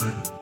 Mm-hmm.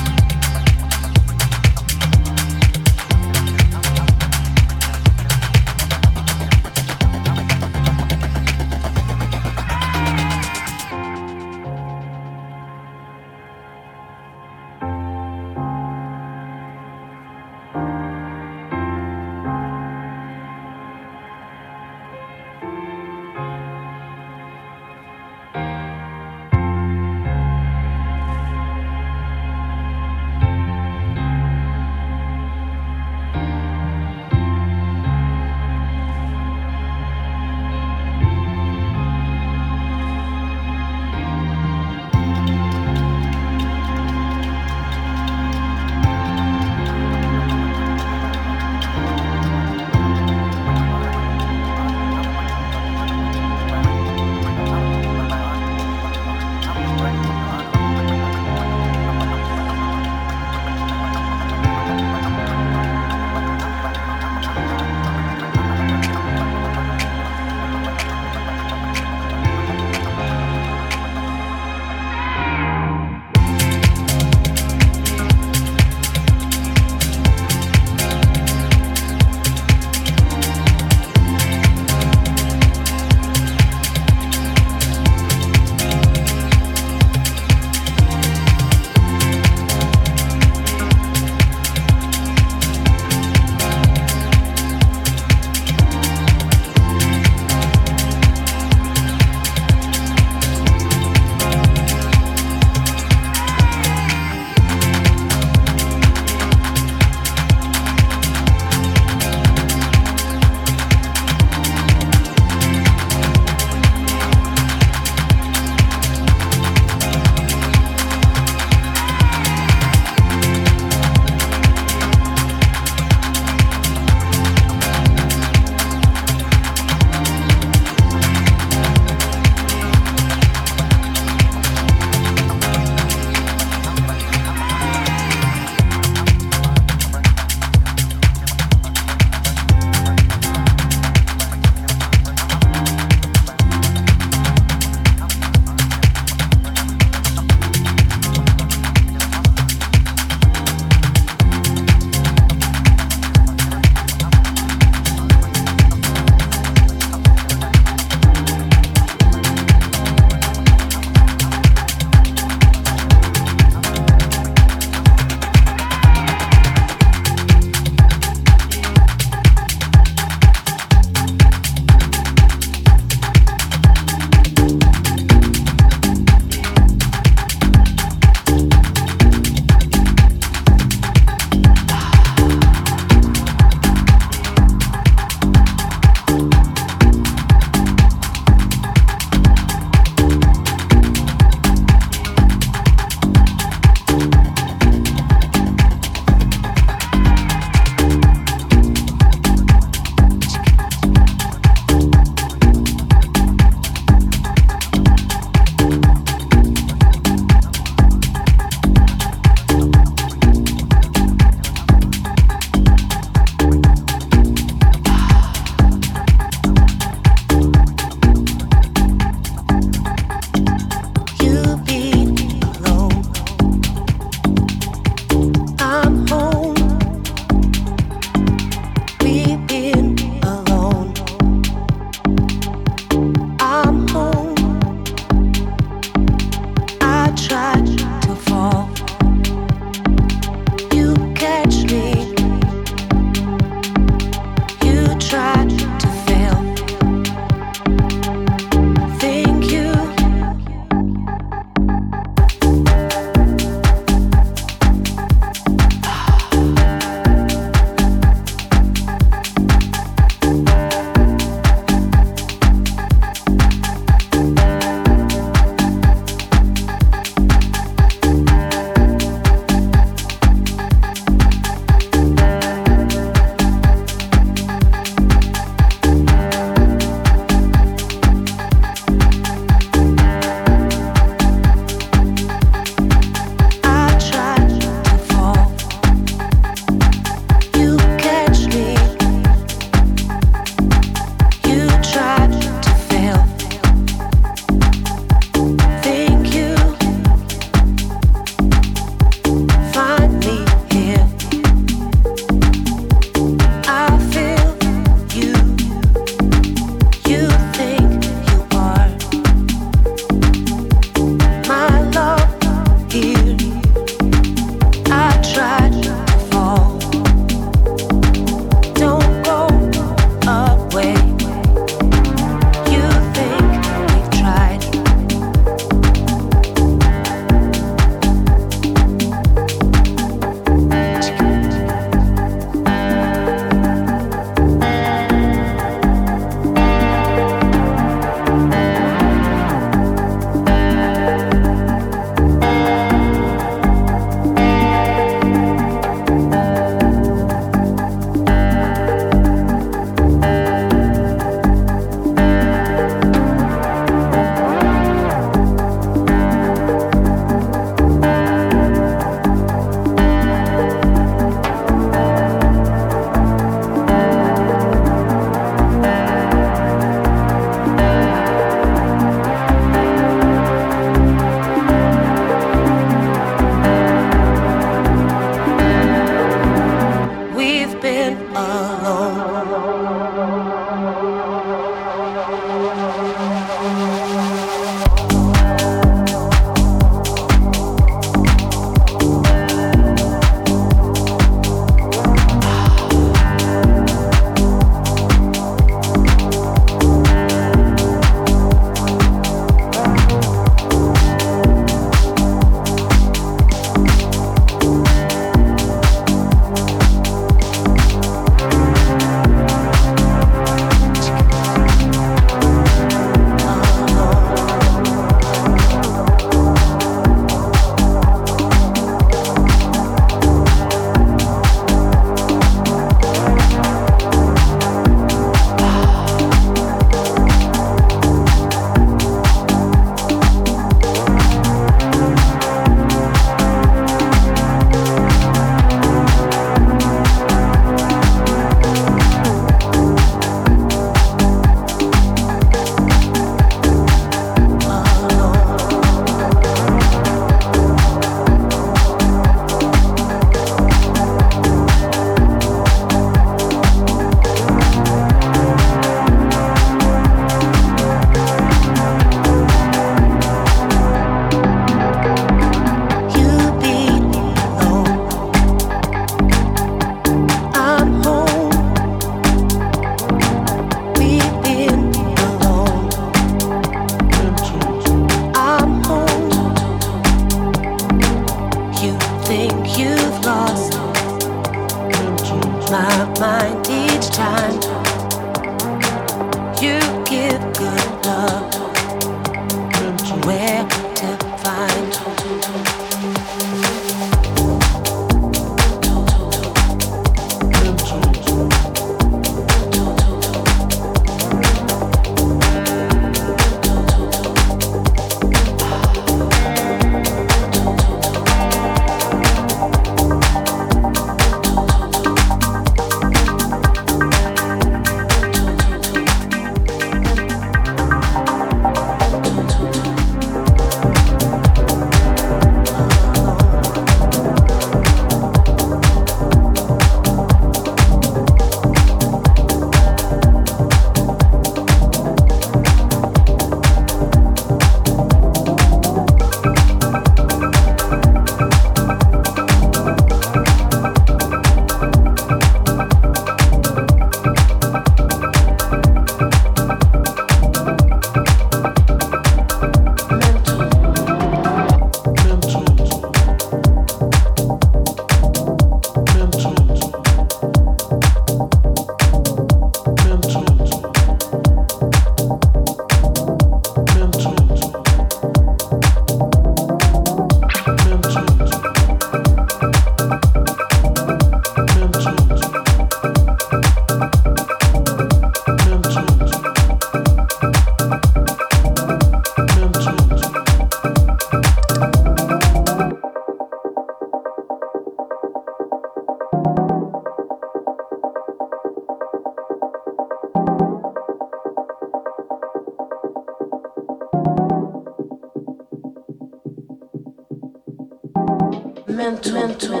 mental, mental.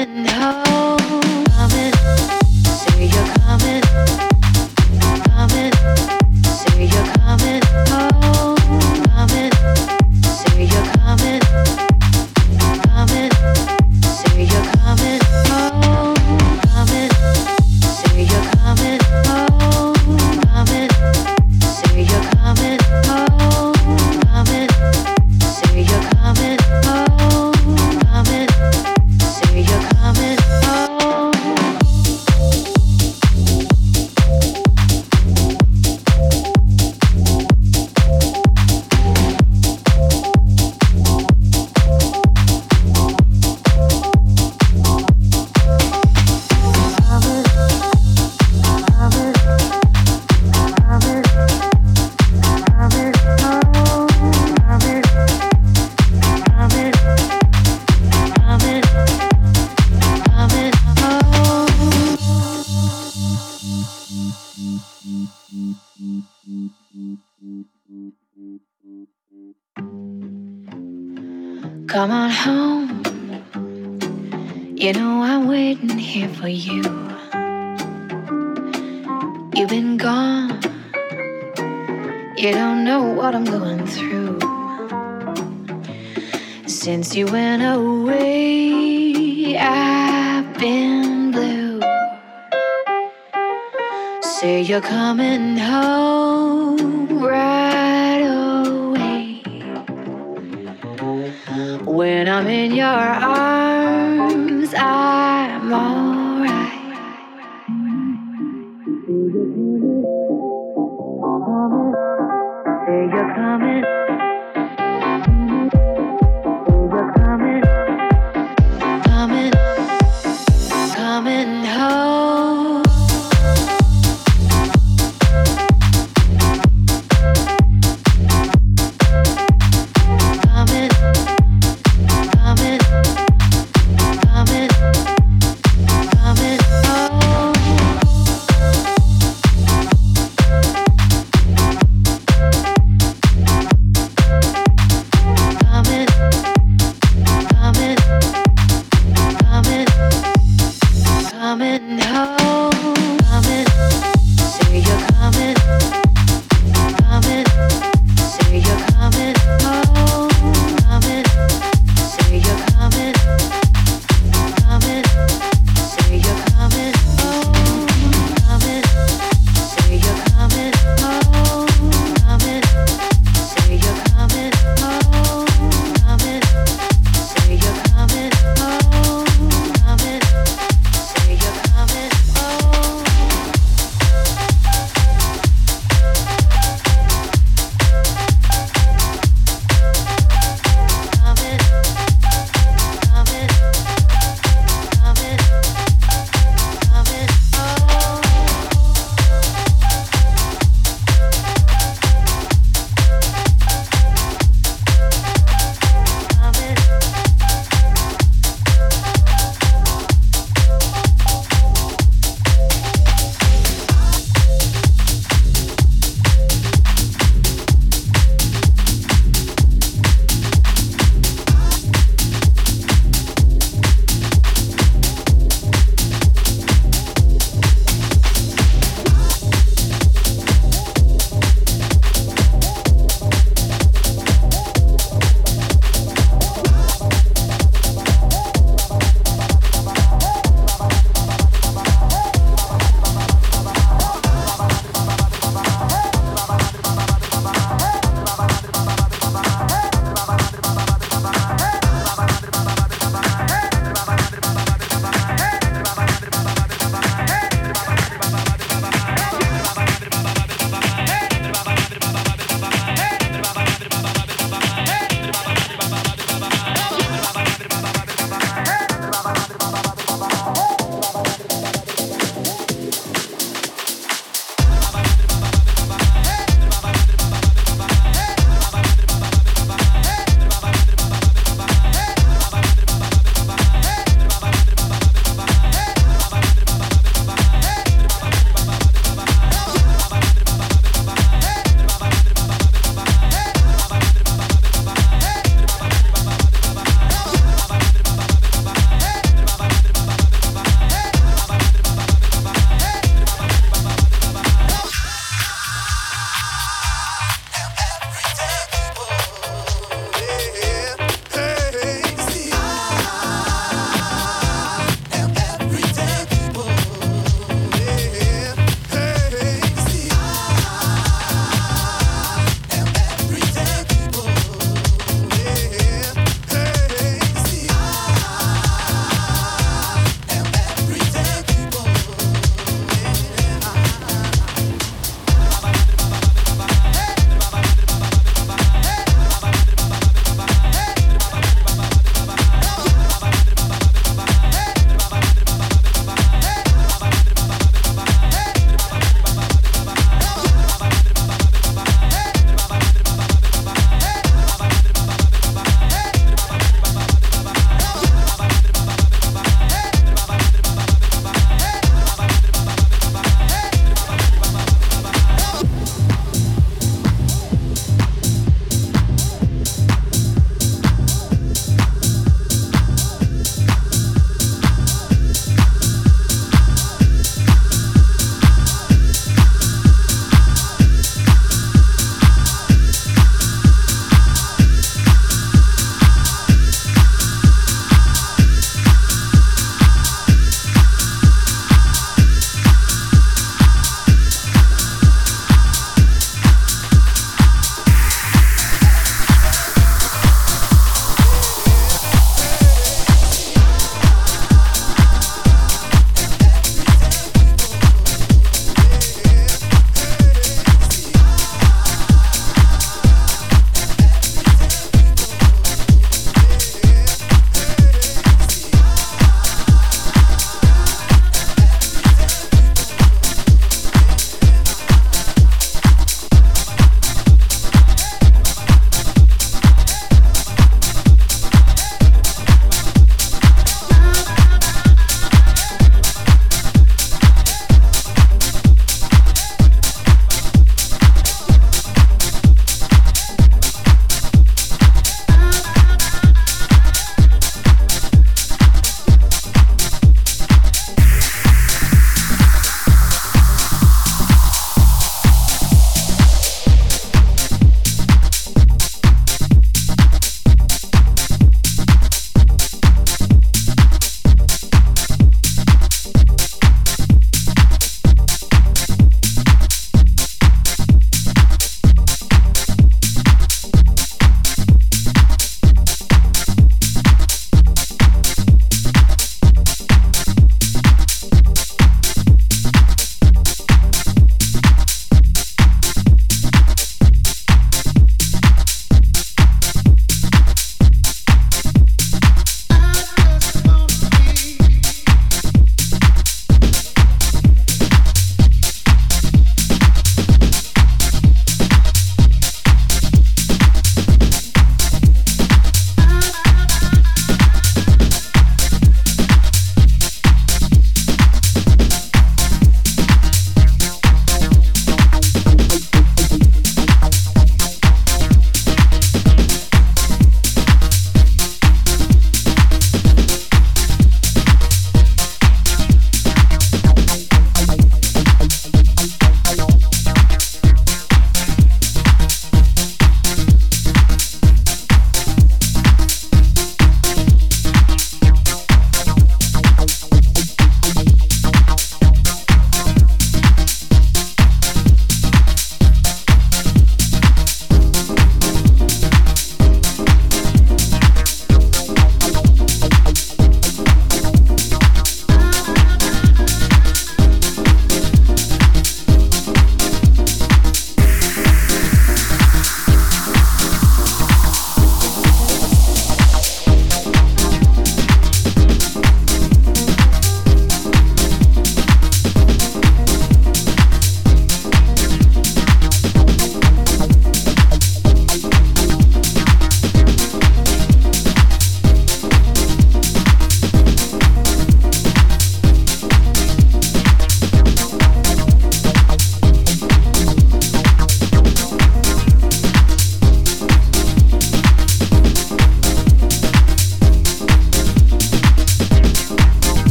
When I'm